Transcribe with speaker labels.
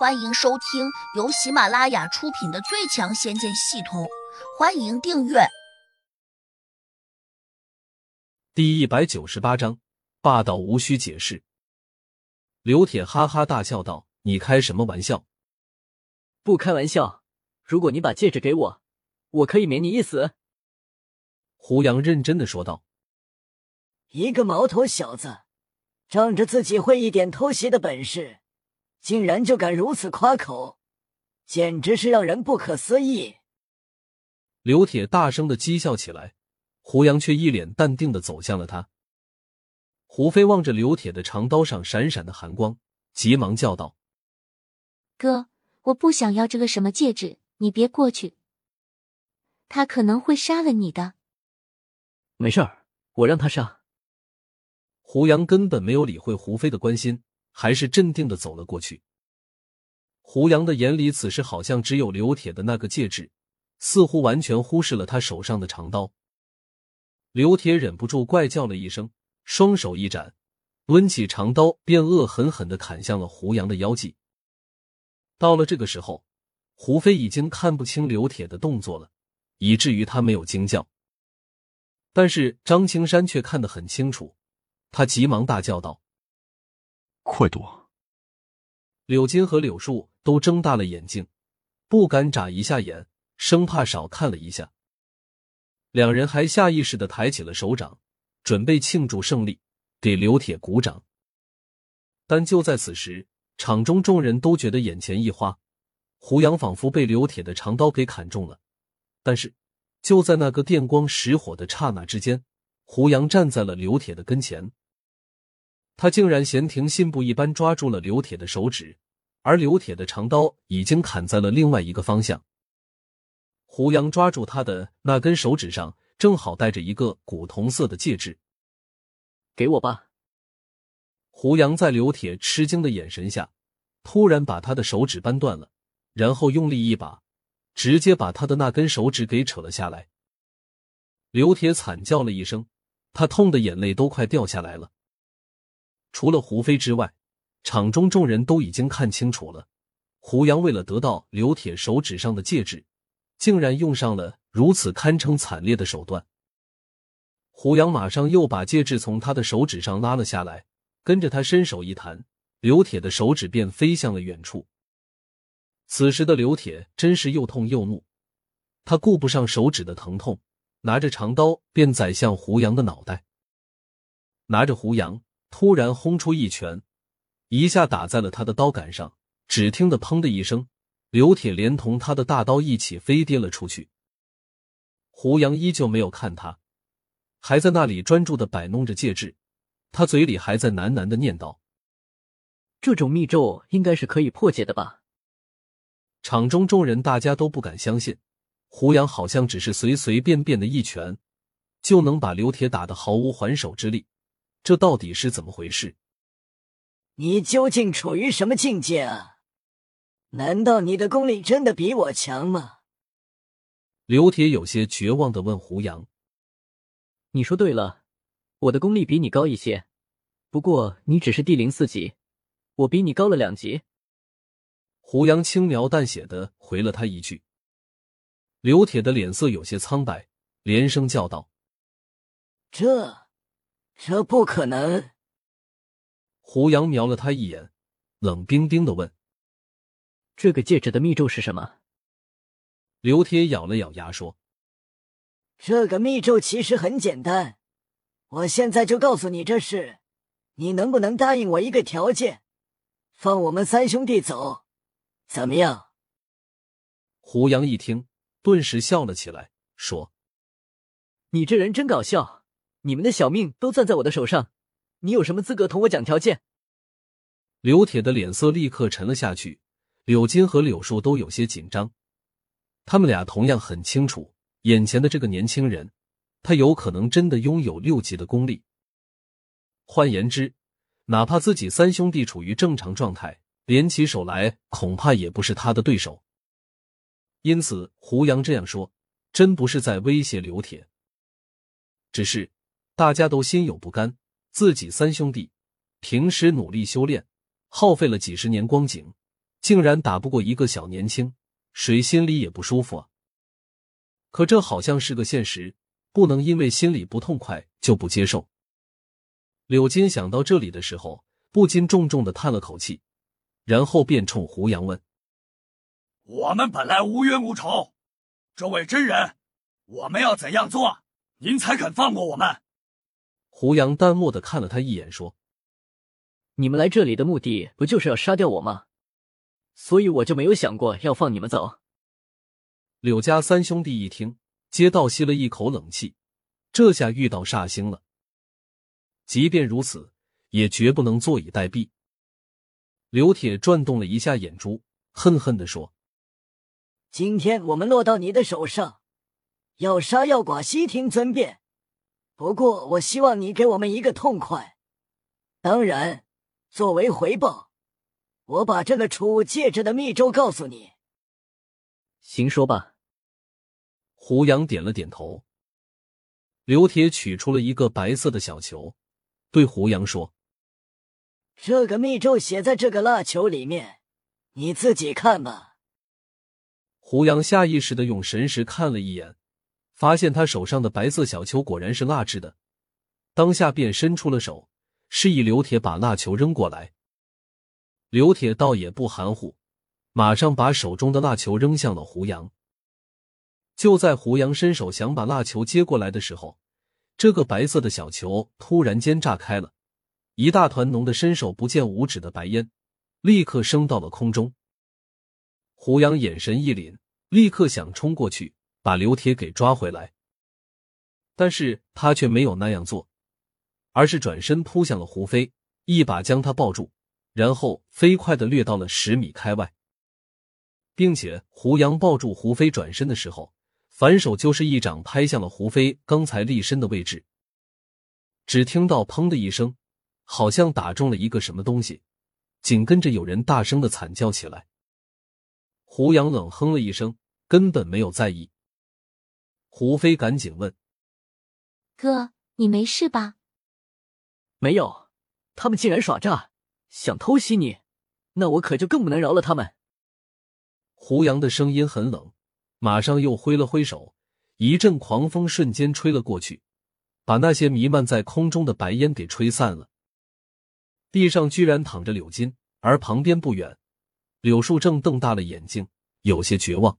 Speaker 1: 欢迎收听由喜马拉雅出品的《最强仙剑系统》，欢迎订阅。
Speaker 2: 第一百九十八章，霸道无需解释。刘铁哈哈大笑道：“你开什么玩笑？
Speaker 3: 不开玩笑。如果你把戒指给我，我可以免你一死。”
Speaker 2: 胡杨认真的说道：“
Speaker 4: 一个毛头小子，仗着自己会一点偷袭的本事。”竟然就敢如此夸口，简直是让人不可思议！
Speaker 2: 刘铁大声的讥笑起来，胡杨却一脸淡定的走向了他。胡飞望着刘铁的长刀上闪闪的寒光，急忙叫道：“
Speaker 5: 哥，我不想要这个什么戒指，你别过去，他可能会杀了你的。”
Speaker 3: 没事儿，我让他杀。
Speaker 2: 胡杨根本没有理会胡飞的关心。还是镇定的走了过去。胡杨的眼里此时好像只有刘铁的那个戒指，似乎完全忽视了他手上的长刀。刘铁忍不住怪叫了一声，双手一展，抡起长刀便恶狠狠的砍向了胡杨的腰际。到了这个时候，胡飞已经看不清刘铁的动作了，以至于他没有惊叫。但是张青山却看得很清楚，他急忙大叫道。
Speaker 6: 快躲！
Speaker 2: 柳金和柳树都睁大了眼睛，不敢眨一下眼，生怕少看了一下。两人还下意识的抬起了手掌，准备庆祝胜利，给刘铁鼓掌。但就在此时，场中众人都觉得眼前一花，胡杨仿佛被刘铁的长刀给砍中了。但是就在那个电光石火的刹那之间，胡杨站在了刘铁的跟前。他竟然闲庭信步一般抓住了刘铁的手指，而刘铁的长刀已经砍在了另外一个方向。胡杨抓住他的那根手指上，正好戴着一个古铜色的戒指。
Speaker 3: 给我吧！
Speaker 2: 胡杨在刘铁吃惊的眼神下，突然把他的手指扳断了，然后用力一把，直接把他的那根手指给扯了下来。刘铁惨叫了一声，他痛的眼泪都快掉下来了。除了胡飞之外，场中众人都已经看清楚了，胡杨为了得到刘铁手指上的戒指，竟然用上了如此堪称惨烈的手段。胡杨马上又把戒指从他的手指上拉了下来，跟着他伸手一弹，刘铁的手指便飞向了远处。此时的刘铁真是又痛又怒，他顾不上手指的疼痛，拿着长刀便宰向胡杨的脑袋，拿着胡杨。突然轰出一拳，一下打在了他的刀杆上。只听得“砰”的一声，刘铁连同他的大刀一起飞跌了出去。胡杨依旧没有看他，还在那里专注的摆弄着戒指，他嘴里还在喃喃的念叨：“
Speaker 3: 这种密咒应该是可以破解的吧？”
Speaker 2: 场中众人大家都不敢相信，胡杨好像只是随随便便的一拳，就能把刘铁打得毫无还手之力。这到底是怎么回事？
Speaker 4: 你究竟处于什么境界啊？难道你的功力真的比我强吗？
Speaker 2: 刘铁有些绝望的问胡杨：“
Speaker 3: 你说对了，我的功力比你高一些，不过你只是地灵四级，我比你高了两级。”
Speaker 2: 胡杨轻描淡写的回了他一句。刘铁的脸色有些苍白，连声叫道：“
Speaker 4: 这……”这不可能！
Speaker 2: 胡杨瞄了他一眼，冷冰冰的问：“
Speaker 3: 这个戒指的密咒是什么？”
Speaker 2: 刘铁咬了咬牙说：“
Speaker 4: 这个密咒其实很简单，我现在就告诉你这事，你能不能答应我一个条件，放我们三兄弟走？怎么样？”
Speaker 2: 胡杨一听，顿时笑了起来，说：“
Speaker 3: 你这人真搞笑。”你们的小命都攥在我的手上，你有什么资格同我讲条件？
Speaker 2: 刘铁的脸色立刻沉了下去，柳金和柳树都有些紧张。他们俩同样很清楚，眼前的这个年轻人，他有可能真的拥有六级的功力。换言之，哪怕自己三兄弟处于正常状态，联起手来，恐怕也不是他的对手。因此，胡杨这样说，真不是在威胁刘铁，只是。大家都心有不甘，自己三兄弟平时努力修炼，耗费了几十年光景，竟然打不过一个小年轻，谁心里也不舒服啊。可这好像是个现实，不能因为心里不痛快就不接受。柳金想到这里的时候，不禁重重的叹了口气，然后便冲胡杨问：“
Speaker 7: 我们本来无冤无仇，这位真人，我们要怎样做，您才肯放过我们？”
Speaker 2: 胡杨淡漠的看了他一眼，说：“
Speaker 3: 你们来这里的目的不就是要杀掉我吗？所以我就没有想过要放你们走。”
Speaker 2: 柳家三兄弟一听，皆倒吸了一口冷气，这下遇到煞星了。即便如此，也绝不能坐以待毙。刘铁转动了一下眼珠，恨恨的说：“
Speaker 4: 今天我们落到你的手上，要杀要剐，悉听尊便。不过，我希望你给我们一个痛快。当然，作为回报，我把这个储物戒指的密咒告诉你。
Speaker 3: 行，说吧。”
Speaker 2: 胡杨点了点头。刘铁取出了一个白色的小球。对胡杨说：“
Speaker 4: 这个密咒写在这个蜡球里面，你自己看吧。”
Speaker 2: 胡杨下意识的用神识看了一眼，发现他手上的白色小球果然是蜡制的，当下便伸出了手，示意刘铁把蜡球扔过来。刘铁倒也不含糊，马上把手中的蜡球扔向了胡杨。就在胡杨伸手想把蜡球接过来的时候，这个白色的小球突然间炸开了，一大团浓的伸手不见五指的白烟，立刻升到了空中。胡杨眼神一凛，立刻想冲过去把刘铁给抓回来，但是他却没有那样做，而是转身扑向了胡飞，一把将他抱住，然后飞快的掠到了十米开外，并且胡杨抱住胡飞转身的时候。反手就是一掌拍向了胡飞刚才立身的位置，只听到“砰”的一声，好像打中了一个什么东西，紧跟着有人大声的惨叫起来。胡杨冷哼了一声，根本没有在意。胡飞赶紧问：“
Speaker 5: 哥，你没事吧？”“
Speaker 3: 没有，他们竟然耍诈，想偷袭你，那我可就更不能饶了他们。”
Speaker 2: 胡杨的声音很冷。马上又挥了挥手，一阵狂风瞬间吹了过去，把那些弥漫在空中的白烟给吹散了。地上居然躺着柳金，而旁边不远，柳树正瞪大了眼睛，有些绝望。